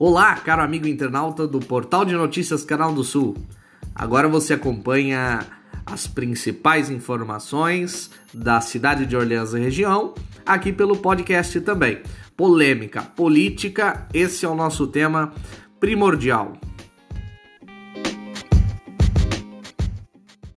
Olá, caro amigo internauta do Portal de Notícias Canal do Sul. Agora você acompanha as principais informações da cidade de Orleans e região, aqui pelo podcast também. Polêmica, política, esse é o nosso tema primordial.